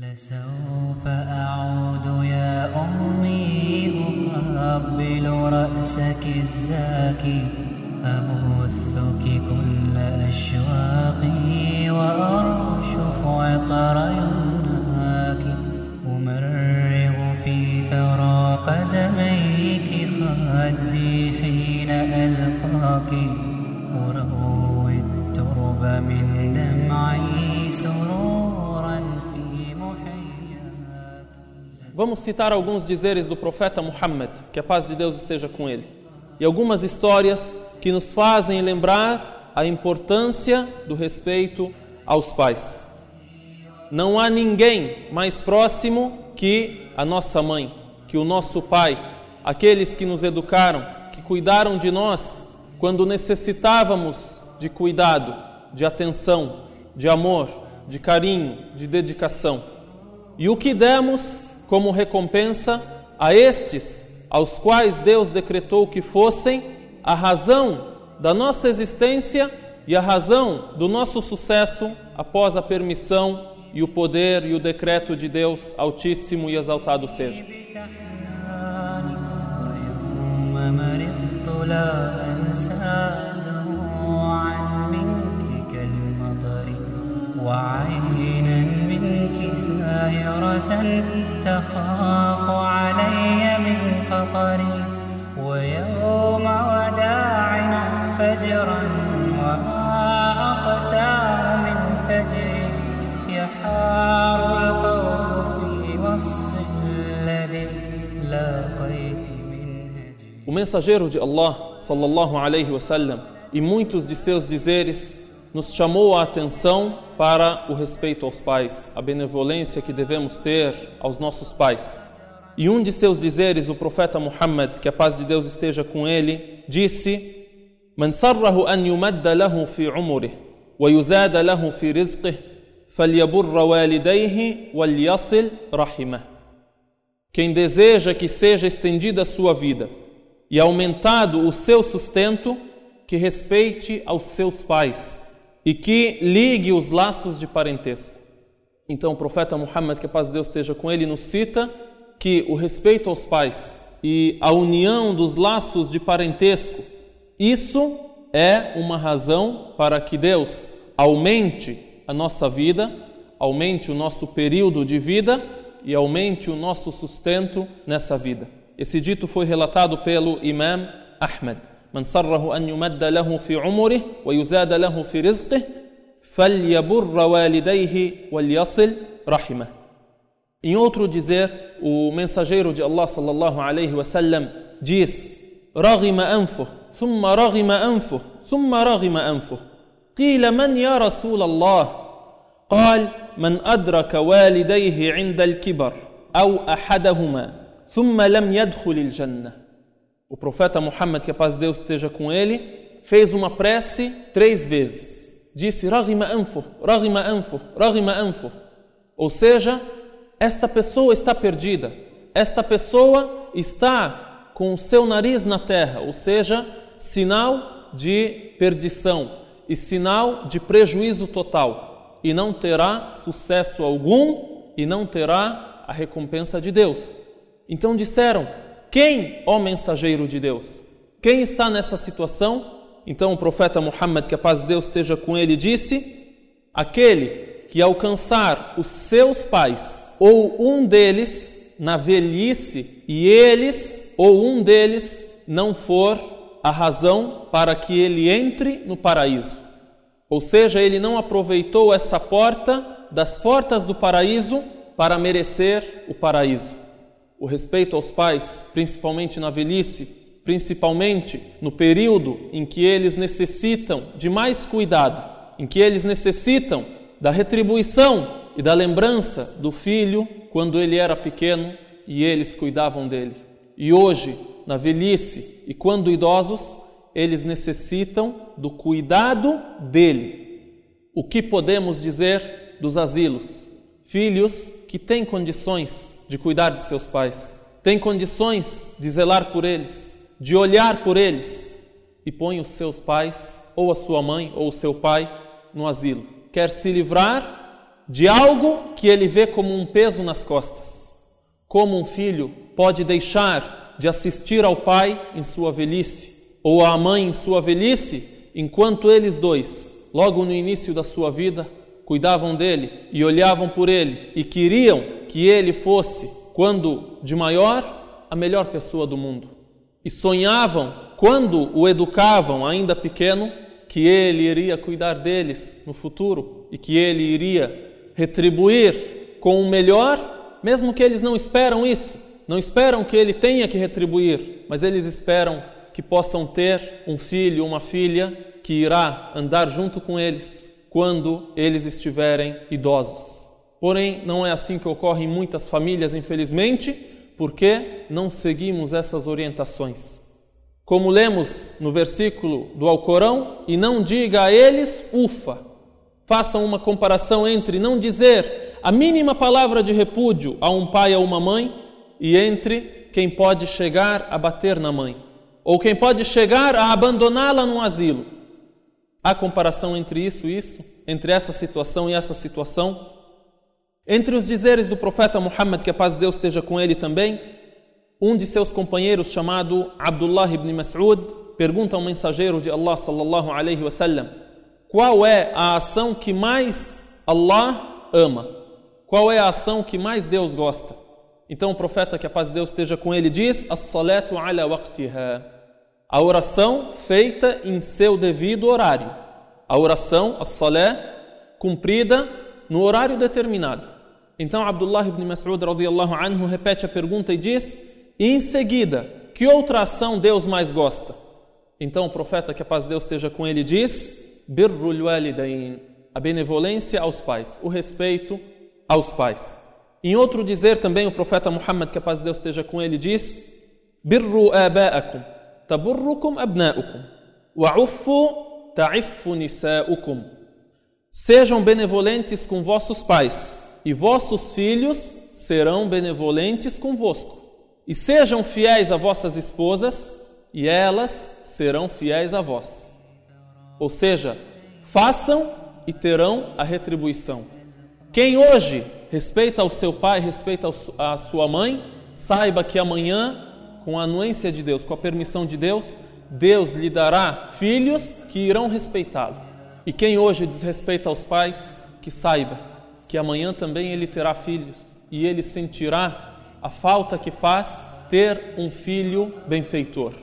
لسوف أعود يا أمي أقبل رأسك الزاكي أبثك كل أشواقي وأرشف عطر يمناك أمرغ في ثرى قدميك Vamos citar alguns dizeres do profeta Muhammad, que a paz de Deus esteja com ele, e algumas histórias que nos fazem lembrar a importância do respeito aos pais. Não há ninguém mais próximo que a nossa mãe, que o nosso pai, aqueles que nos educaram, que cuidaram de nós quando necessitávamos de cuidado, de atenção, de amor, de carinho, de dedicação. E o que demos como recompensa a estes, aos quais Deus decretou que fossem a razão da nossa existência e a razão do nosso sucesso após a permissão e o poder e o decreto de Deus Altíssimo e exaltado seja. ويوم ساهرة تخاف علي من خطري ويوم وداعنا فجرا وما أقسى من فجري يحار القول في وصف الذي لاقيت من هجري. O mensageiro de Allah, sallallahu alaihi wasallam, e muitos de seus dizeres nos chamou a atenção para o respeito aos pais, a benevolência que devemos ter aos nossos pais. E um de seus dizeres, o profeta Muhammad, que a paz de Deus esteja com ele, disse: من سره أن يمد له في عمره ويزاد له في رزقه فليبر والديه وليصل رحمه quem deseja que seja estendida a sua vida e aumentado o seu sustento, que respeite aos seus pais e que ligue os laços de parentesco. Então, o profeta Muhammad, que a paz de Deus esteja com ele, nos cita que o respeito aos pais e a união dos laços de parentesco, isso é uma razão para que Deus aumente a nossa vida, aumente o nosso período de vida e aumente o nosso sustento nessa vida. Esse dito foi relatado pelo Imam Ahmed. من سره أن يمد له في عمره ويزاد له في رزقه فليبر والديه وليصل رحمه. Em outro dizer, o mensageiro de Allah sallallahu alaihi wasallam diz: رغم أنفه ثم رغم أنفه ثم رغم أنفه قيل من يا رسول الله؟ قال من أدرك والديه عند الكبر أو أحدهما ثم لم يدخل الجنة. O profeta Muhammad, que a paz de Deus esteja com ele, fez uma prece três vezes. Disse: Raghima anfu, Raghima anfu, Raghima anfu. Ou seja, esta pessoa está perdida, esta pessoa está com o seu nariz na terra, ou seja, sinal de perdição e sinal de prejuízo total, e não terá sucesso algum e não terá a recompensa de Deus. Então disseram: Quem, ó mensageiro de Deus? Quem está nessa situação? Então o profeta Muhammad, que a paz de Deus esteja com ele, disse: Aquele que alcançar os seus pais ou um deles na velhice e eles ou um deles não for a razão para que ele entre no paraíso. Ou seja, ele não aproveitou essa porta das portas do paraíso para merecer o paraíso. O respeito aos pais, principalmente na velhice, principalmente no período em que eles necessitam de mais cuidado, em que eles necessitam da retribuição e da lembrança do filho quando ele era pequeno e eles cuidavam dele. E hoje, na velhice e quando idosos, eles necessitam do cuidado dele. O que podemos dizer dos asilos? Filhos que têm condições de cuidar de seus pais, têm condições de zelar por eles, de olhar por eles e põe os seus pais, ou a sua mãe, ou o seu pai, no asilo. Quer se livrar de algo que ele vê como um peso nas costas. Como um filho pode deixar de assistir ao pai em sua velhice ou à mãe em sua velhice, enquanto eles dois, logo no início da sua vida, cuidavam dele e olhavam por ele e queriam que ele fosse, quando de maior, a melhor pessoa do mundo. E sonhavam, quando o educavam ainda pequeno, que ele iria cuidar deles no futuro e que ele iria retribuir com o melhor, mesmo que eles não esperam isso, não esperam que ele tenha que retribuir, mas eles esperam que possam ter um filho, uma filha que irá andar junto com eles quando eles estiverem idosos. Porém, não é assim que ocorre em muitas famílias, infelizmente, porque não seguimos essas orientações. Como lemos no versículo do Alcorão, e não diga a eles ufa. Façam uma comparação entre não dizer a mínima palavra de repúdio a um pai ou uma mãe e entre quem pode chegar a bater na mãe ou quem pode chegar a abandoná-la num asilo. Há comparação entre isso e isso, entre essa situação e essa situação? Entre os dizeres do profeta Muhammad, que a paz de Deus esteja com ele também, um de seus companheiros, chamado Abdullah ibn Mas'ud, pergunta ao mensageiro de Allah sallallahu alaihi wasallam: Qual é a ação que mais Allah ama? Qual é a ação que mais Deus gosta? Então o profeta, que a paz de Deus esteja com ele, diz: As-salatu ala waqtiha. A oração feita em seu devido horário. A oração, as-salé, cumprida no horário determinado. Então Abdullah ibn Mas'ud radiyallahu anhu repete a pergunta e diz: e em seguida, que outra ação Deus mais gosta? Então o profeta, que a paz de Deus esteja com ele, diz: Birrul walidain, a benevolência aos pais, o respeito aos pais. Em outro dizer também, o profeta Muhammad, que a paz de Deus esteja com ele, diz: Birru aba'akum, taburrukum abna'ukum, wa'uffu ta'iffu nisa'ukum. Sejam benevolentes com vossos pais, e vossos filhos serão benevolentes convosco. E sejam fiéis a vossas esposas, e elas serão fiéis a vós. Ou seja, façam e terão a retribuição. Quem hoje respeita o seu pai, respeita a sua mãe, saiba que amanhã, com a anuência de Deus, com a permissão de Deus, Deus lhe dará filhos que irão respeitá-lo. E quem hoje desrespeita aos pais, que saiba que amanhã também ele terá filhos e ele sentirá a falta que faz ter um filho benfeitor.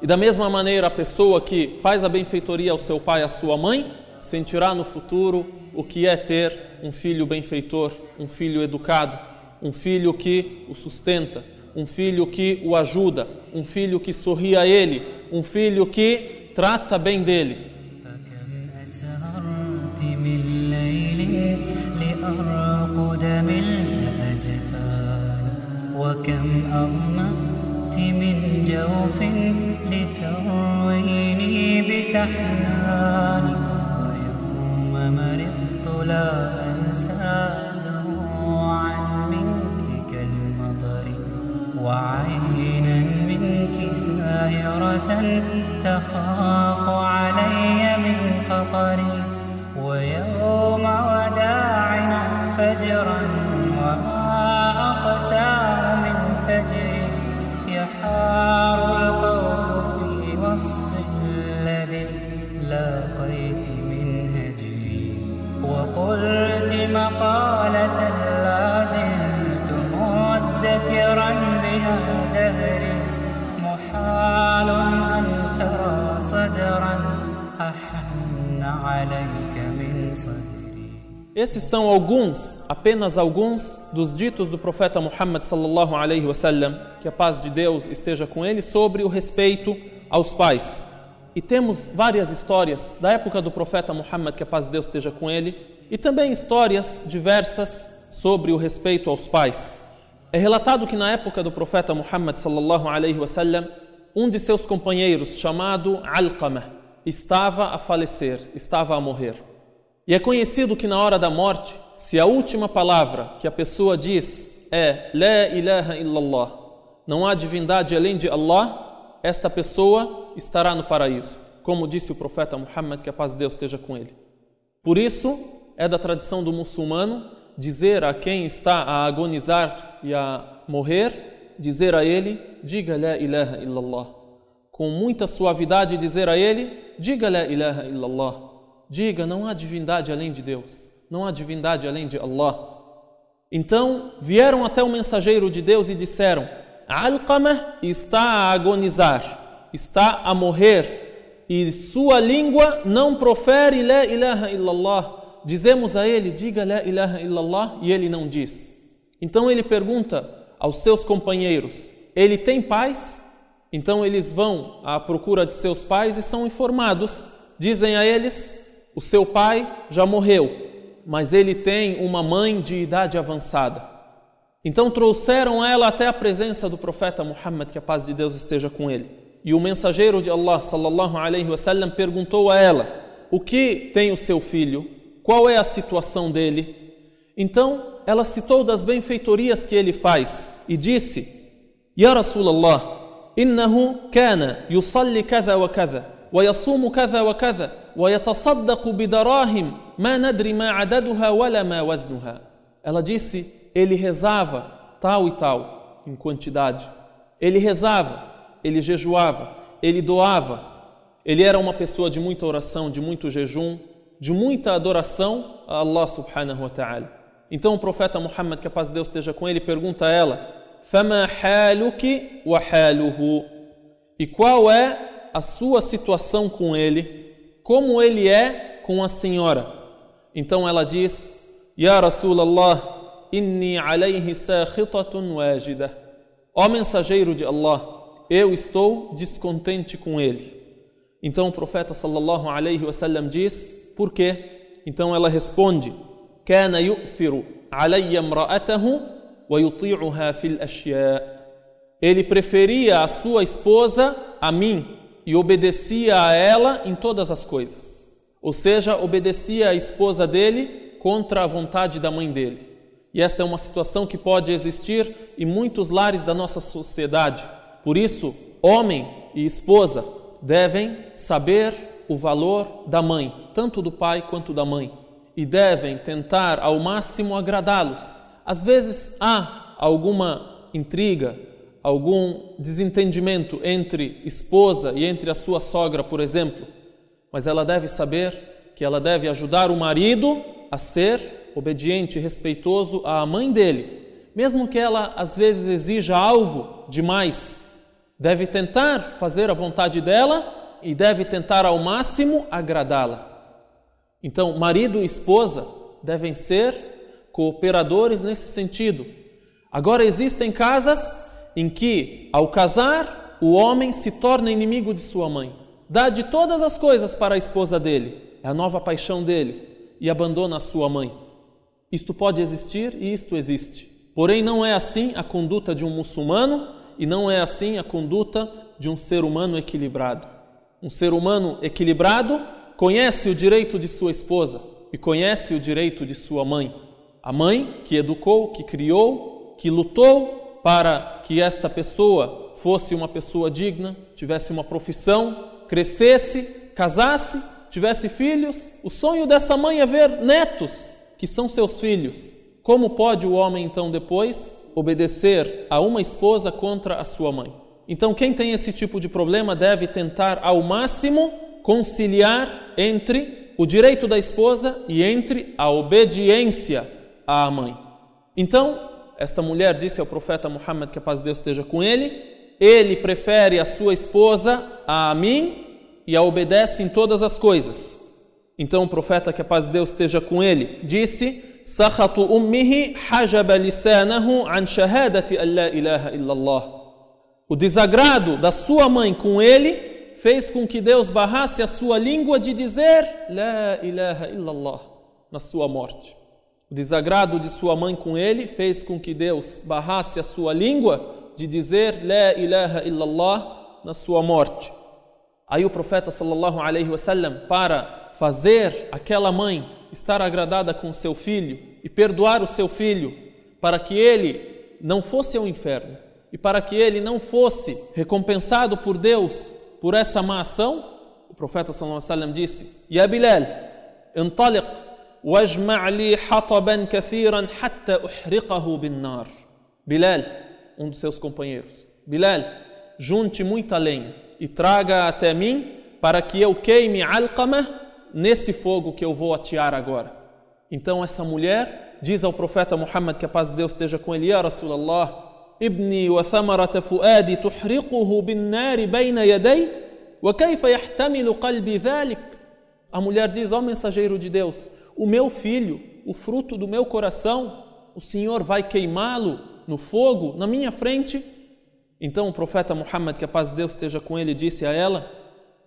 E da mesma maneira, a pessoa que faz a benfeitoria ao seu pai e à sua mãe sentirá no futuro o que é ter um filho benfeitor, um filho educado, um filho que o sustenta, um filho que o ajuda, um filho que sorri a ele, um filho que trata bem dele. وكم أغمأت من جوف لترويني بتحنان ويوم مرضت لا أنسى وعينا منك ساهرة تخاف علي من خطري ويوم وداعنا فجرا وما أقسى فجري يحار القول في وصف الذي لاقيت من هجري. وقلت مقالة مدكرا بها دهري محال أن ترى صدرا أحن عليك من صدري Esses são alguns, apenas alguns, dos ditos do profeta Muhammad sallallahu alaihi wasallam, que a paz de Deus esteja com ele, sobre o respeito aos pais. E temos várias histórias da época do profeta Muhammad, que a paz de Deus esteja com ele, e também histórias diversas sobre o respeito aos pais. É relatado que na época do profeta Muhammad sallallahu alaihi wasallam, um de seus companheiros, chamado Alqamah, estava a falecer, estava a morrer. E é conhecido que na hora da morte, se a última palavra que a pessoa diz é La ilaha illallah, não há divindade além de Allah, esta pessoa estará no paraíso, como disse o profeta Muhammad, que a paz de Deus esteja com ele. Por isso, é da tradição do muçulmano dizer a quem está a agonizar e a morrer, dizer a ele, diga la ilaha illallah. Com muita suavidade dizer a ele, diga la ilaha illallah. Diga, não há divindade além de Deus, não há divindade além de Allah. Então vieram até o mensageiro de Deus e disseram: Alqamah está a agonizar, está a morrer, e sua língua não profere la ilaha illallah. Dizemos a ele, diga la ilaha illallah, e ele não diz. Então ele pergunta aos seus companheiros: ele tem pais? Então eles vão à procura de seus pais e são informados. Dizem a eles: o seu pai já morreu, mas ele tem uma mãe de idade avançada. Então trouxeram ela até a presença do profeta Muhammad, que a paz de Deus esteja com ele. E o mensageiro de Allah, sallallahu alaihi wasallam, perguntou a ela: "O que tem o seu filho? Qual é a situação dele?" Então ela citou das benfeitorias que ele faz e disse: Ya Rasulallah, innahu kana yusalli kada wa kada, wa yasumu kada wa kada, wa yatasaddaqu bidarahim ma nadri ma adaduha wala ma waznuha. Ela disse: ele rezava tal e tal em quantidade. Ele rezava, ele jejuava, ele doava. Ele era uma pessoa de muita oração, de muito jejum, de muita adoração a Allah subhanahu wa ta'ala. Então o profeta Muhammad, que a paz de Deus esteja com ele, pergunta a ela: "Fama haluki wa haluhu?" E qual é a sua situação com ele? Como ele é com a senhora? Então ela diz: "Ya Rasulallah, inni alayhi sakhitatun wajida. Ó mensageiro de Allah, eu estou descontente com ele. Então o profeta sallallahu alayhi wasallam diz: Por quê? Então ela responde: Yu'thiru alayya imra'atahu wa yuti'uha fil ashya. Ele preferia a sua esposa a mim e obedecia a ela em todas as coisas. Ou seja, obedecia a esposa dele contra a vontade da mãe dele. E esta é uma situação que pode existir em muitos lares da nossa sociedade. Por isso, homem e esposa devem saber o valor da mãe, tanto do pai quanto da mãe, e devem tentar ao máximo agradá-los. Às vezes há alguma intriga, algum desentendimento entre esposa e entre a sua sogra, por exemplo, mas ela deve saber que ela deve ajudar o marido a ser obediente e respeitoso à mãe dele, mesmo que ela às vezes exija algo demais, deve tentar fazer a vontade dela e deve tentar ao máximo agradá-la. Então, marido e esposa devem ser cooperadores nesse sentido. Agora, existem casas em que, ao casar, o homem se torna inimigo de sua mãe, dá de todas as coisas para a esposa dele, é a nova paixão dele, e abandona a sua mãe. Isto pode existir e isto existe. Porém, não é assim a conduta de um muçulmano e não é assim a conduta de um ser humano equilibrado. Um ser humano equilibrado conhece o direito de sua esposa e conhece o direito de sua mãe. A mãe que educou, que criou, que lutou para que esta pessoa fosse uma pessoa digna, tivesse uma profissão, crescesse, casasse, tivesse filhos. O sonho dessa mãe é ver netos que são seus filhos. Como pode o homem então depois obedecer a uma esposa contra a sua mãe? Então, quem tem esse tipo de problema deve tentar ao máximo conciliar entre o direito da esposa e entre a obediência à mãe. Então, esta mulher disse ao profeta Muhammad que a paz de Deus esteja com ele: ele prefere a sua esposa a mim e a obedece em todas as coisas. Então o profeta, que a paz de Deus esteja com ele, disse: "Sakhatu ummihi hajaba lisanahu an shahadati an la ilaha illallah." O desagrado da sua mãe com ele fez com que Deus barrasse a sua língua de dizer la ilaha illallah na sua morte. O desagrado de sua mãe com ele fez com que Deus barrasse a sua língua de dizer la ilaha illallah na sua morte. Aí o profeta sallallahu alaihi wasallam para fazer aquela mãe estar agradada com seu filho e perdoar o seu filho para que ele não fosse ao inferno e para que ele não fosse recompensado por Deus por essa má ação, o profeta sallallahu alaihi disse: "Ya Bilal, entaliq li hataban kathiran hatta uhriqahu bin nar." Bilal, um dos seus companheiros. Bilal, junte muita lenha e traga até mim para que eu queime Alqama nesse fogo que eu vou atear agora. Então essa mulher diz ao profeta Muhammad que a paz de Deus esteja com ele: "Ya Rasulallah, ابني وثمرة فؤادي تحرقه بالنار بين يدي وكيف يحتمل قلبي ذلك A mulher diz, ó oh, mensageiro de Deus, o meu filho, o fruto do meu coração, o Senhor vai queimá-lo no fogo na minha frente? Então o profeta Muhammad, que a paz de Deus esteja com ele, disse a ela: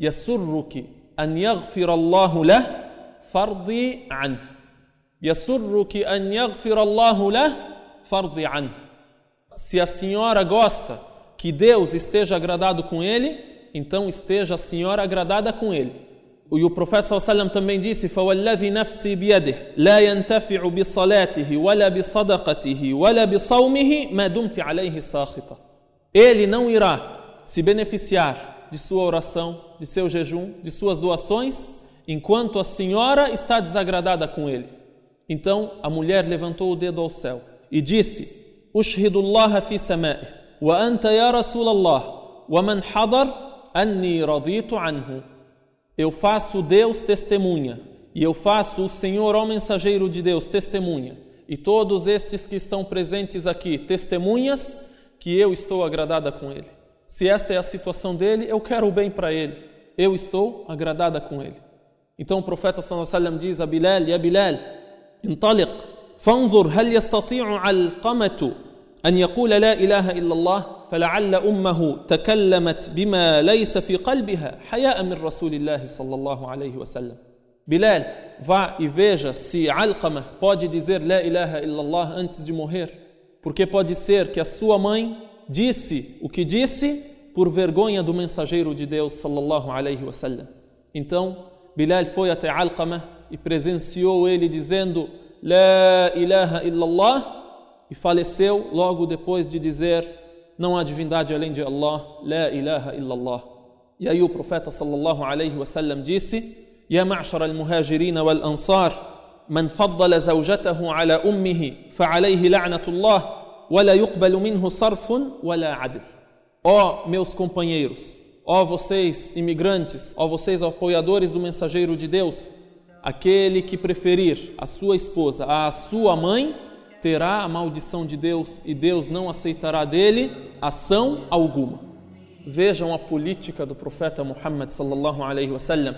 Yasurruki an yaghfir Allahu lah fardi an. Yasurruki an yaghfir Allahu lah fardi an. Se a senhora gosta que Deus esteja agradado com ele, então esteja a senhora agradada com ele. E o profeta sallam também disse: "فوالذي نفسي بيده لا ينتفع بصلاته ولا بصدقته ولا بصومه ما دمت عليه ساخطا". Ele não irá se beneficiar de sua oração, de seu jejum, de suas doações, enquanto a senhora está desagradada com ele. Então a mulher levantou o dedo ao céu e disse: "Ushhidu Allah fi sama'i wa anta ya Rasul Allah wa man hadar anni raditu anhu". Eu faço Deus testemunha, e eu faço o Senhor, ó mensageiro de Deus, testemunha, e todos estes que estão presentes aqui, testemunhas, que eu estou agradada com ele. Se esta é a situação dele, eu quero o bem para ele. Eu estou agradada com ele. Então o profeta sallallahu alaihi wasallam diz a Bilal: "Ya Bilal, انطلق فانظر هل يستطيع علقمة أن يقول لا إله إلا الله فلعل أمه تكلمت بما ليس في قلبها حياء من رسول الله صلى الله عليه وسلم. بلال فا إيفيجا سي علقمة بودي ديزير لا إله إلا الله antes de morrer porque pode ser que a ماي mãe وكي o بور disse دو vergonha do mensageiro صلى الله عليه وسلم então بلال foi até Alqamah e presenciou ele dizendo La ilaha illallah e faleceu logo depois de dizer não há divindade além de Allah, la ilaha illallah. E aí o profeta sallallahu alaihi wasallam disse: يا معشر المهاجرين والأنصار من فضل زوجته على أمه فعليه لعنة الله ولا يقبل منه صرف ولا عدل. Ó oh, meus companheiros, ó oh, vocês imigrantes, ó oh, vocês apoiadores do mensageiro de Deus, aquele que preferir a sua esposa à sua mãe, terá a maldição de Deus e Deus não aceitará dele ação alguma. Vejam a política do profeta Muhammad sallallahu alaihi wasallam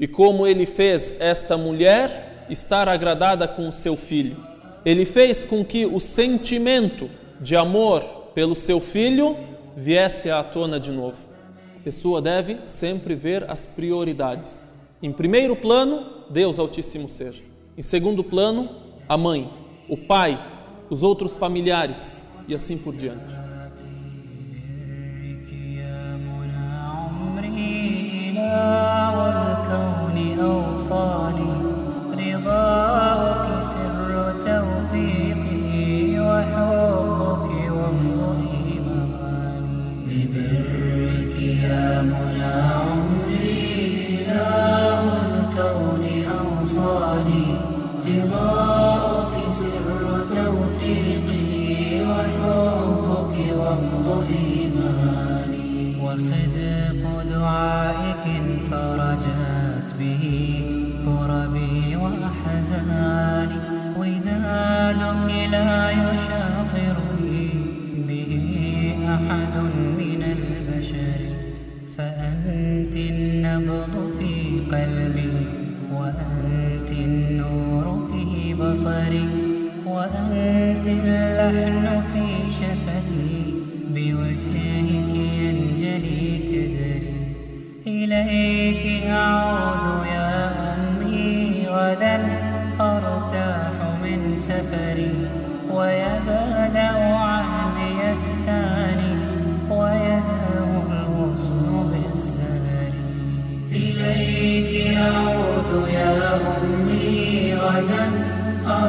e como ele fez esta mulher estar agradada com o seu filho. Ele fez com que o sentimento de amor pelo seu filho viesse à tona de novo. A pessoa deve sempre ver as prioridades. Em primeiro plano, Deus Altíssimo seja. Em segundo plano, a mãe o pai, os outros familiares e assim por diante. قلبي وأنت النور في بصري وأنت اللحن في شفتي بوجهك ينجلي كدري إليك أعود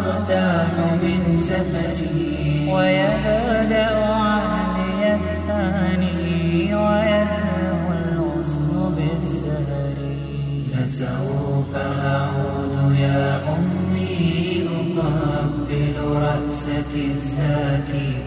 أرتاح من سفري. ويبدأ عهدي الثاني ويزهو الغصن بالسهر. لسوف أعود يا أمي أقبل رأسك الزاكي.